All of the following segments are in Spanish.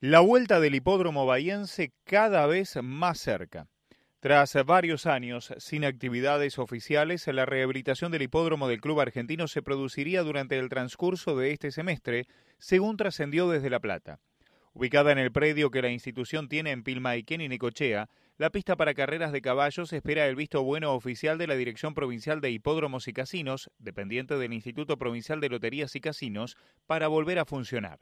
La vuelta del hipódromo bahiense cada vez más cerca. Tras varios años sin actividades oficiales, la rehabilitación del hipódromo del club argentino se produciría durante el transcurso de este semestre, según trascendió desde La Plata. Ubicada en el predio que la institución tiene en Pilmaiquén y Necochea, la pista para carreras de caballos espera el visto bueno oficial de la Dirección Provincial de Hipódromos y Casinos, dependiente del Instituto Provincial de Loterías y Casinos, para volver a funcionar.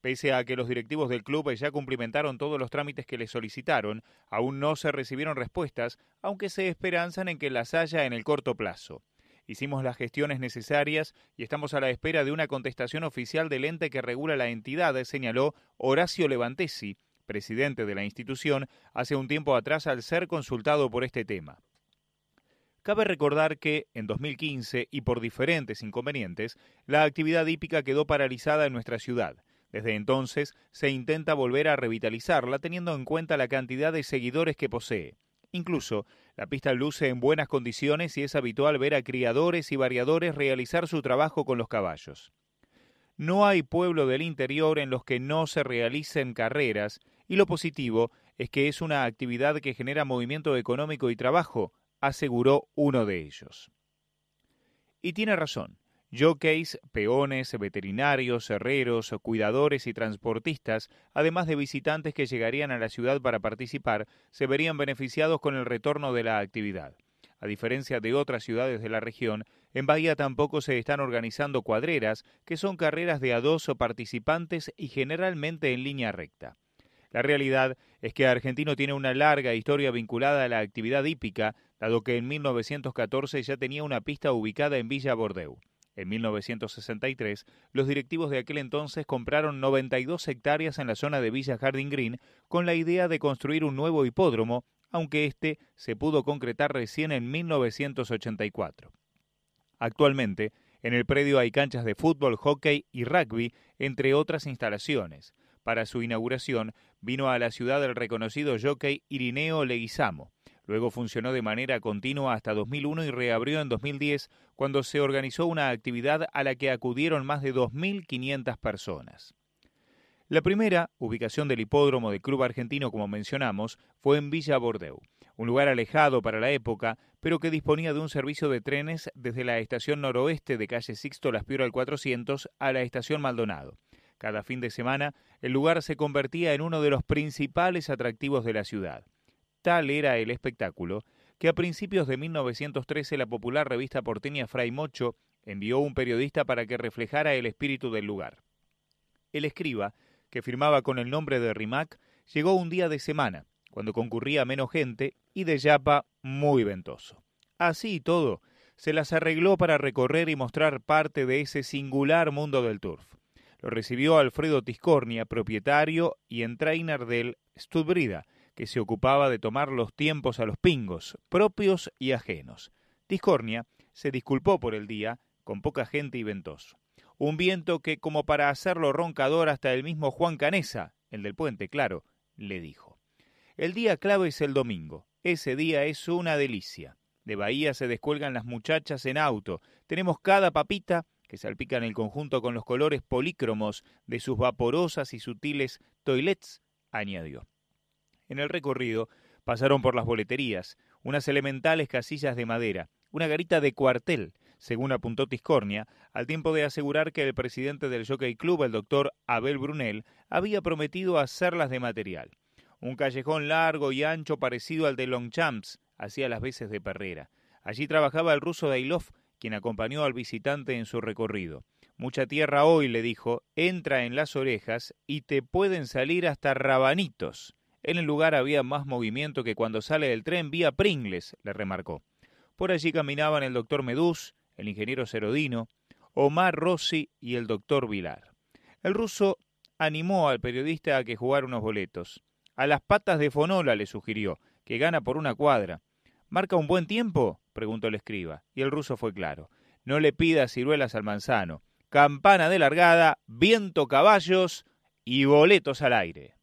Pese a que los directivos del club ya cumplimentaron todos los trámites que les solicitaron, aún no se recibieron respuestas, aunque se esperanzan en que las haya en el corto plazo. Hicimos las gestiones necesarias y estamos a la espera de una contestación oficial del ente que regula la entidad, señaló Horacio Levantesi, presidente de la institución, hace un tiempo atrás al ser consultado por este tema. Cabe recordar que, en 2015, y por diferentes inconvenientes, la actividad hípica quedó paralizada en nuestra ciudad. Desde entonces se intenta volver a revitalizarla teniendo en cuenta la cantidad de seguidores que posee. Incluso, la pista luce en buenas condiciones y es habitual ver a criadores y variadores realizar su trabajo con los caballos. No hay pueblo del interior en los que no se realicen carreras, y lo positivo es que es una actividad que genera movimiento económico y trabajo, aseguró uno de ellos. Y tiene razón. Jockeys, peones, veterinarios, herreros, cuidadores y transportistas, además de visitantes que llegarían a la ciudad para participar, se verían beneficiados con el retorno de la actividad. A diferencia de otras ciudades de la región, en Bahía tampoco se están organizando cuadreras, que son carreras de a dos participantes y generalmente en línea recta. La realidad es que Argentino tiene una larga historia vinculada a la actividad hípica, dado que en 1914 ya tenía una pista ubicada en Villa Bordeu. En 1963, los directivos de aquel entonces compraron 92 hectáreas en la zona de Villa Harding Green con la idea de construir un nuevo hipódromo, aunque este se pudo concretar recién en 1984. Actualmente, en el predio hay canchas de fútbol, hockey y rugby, entre otras instalaciones. Para su inauguración vino a la ciudad el reconocido jockey Irineo Leguizamo. Luego funcionó de manera continua hasta 2001 y reabrió en 2010 cuando se organizó una actividad a la que acudieron más de 2.500 personas. La primera ubicación del hipódromo del club argentino, como mencionamos, fue en Villa Bordeu, un lugar alejado para la época, pero que disponía de un servicio de trenes desde la estación noroeste de calle Sixto Las Piero al 400 a la estación Maldonado. Cada fin de semana, el lugar se convertía en uno de los principales atractivos de la ciudad. Tal era el espectáculo que a principios de 1913 la popular revista porteña Fray Mocho envió un periodista para que reflejara el espíritu del lugar. El escriba, que firmaba con el nombre de Rimac, llegó un día de semana, cuando concurría menos gente y de yapa muy ventoso. Así y todo, se las arregló para recorrer y mostrar parte de ese singular mundo del turf. Lo recibió Alfredo Tiscornia, propietario y entrainer del Studbrida, que se ocupaba de tomar los tiempos a los pingos, propios y ajenos. Tiscornia se disculpó por el día, con poca gente y ventoso. Un viento que, como para hacerlo roncador hasta el mismo Juan Canesa, el del puente, claro, le dijo. El día clave es el domingo. Ese día es una delicia. De Bahía se descuelgan las muchachas en auto. Tenemos cada papita que salpican el conjunto con los colores polícromos de sus vaporosas y sutiles toilets, añadió. En el recorrido pasaron por las boleterías, unas elementales casillas de madera, una garita de cuartel, según apuntó Tiscornia, al tiempo de asegurar que el presidente del Jockey Club, el doctor Abel Brunel, había prometido hacerlas de material. Un callejón largo y ancho parecido al de Longchamps, hacía las veces de perrera. Allí trabajaba el ruso Dailov, quien acompañó al visitante en su recorrido. Mucha tierra hoy, le dijo, entra en las orejas y te pueden salir hasta rabanitos. En el lugar había más movimiento que cuando sale del tren vía Pringles, le remarcó. Por allí caminaban el doctor Medús, el ingeniero Cerodino, Omar Rossi y el doctor Vilar. El ruso animó al periodista a que jugara unos boletos. A las patas de Fonola le sugirió, que gana por una cuadra. ¿Marca un buen tiempo? preguntó el escriba, y el ruso fue claro. No le pidas ciruelas al manzano. Campana de largada, viento caballos y boletos al aire.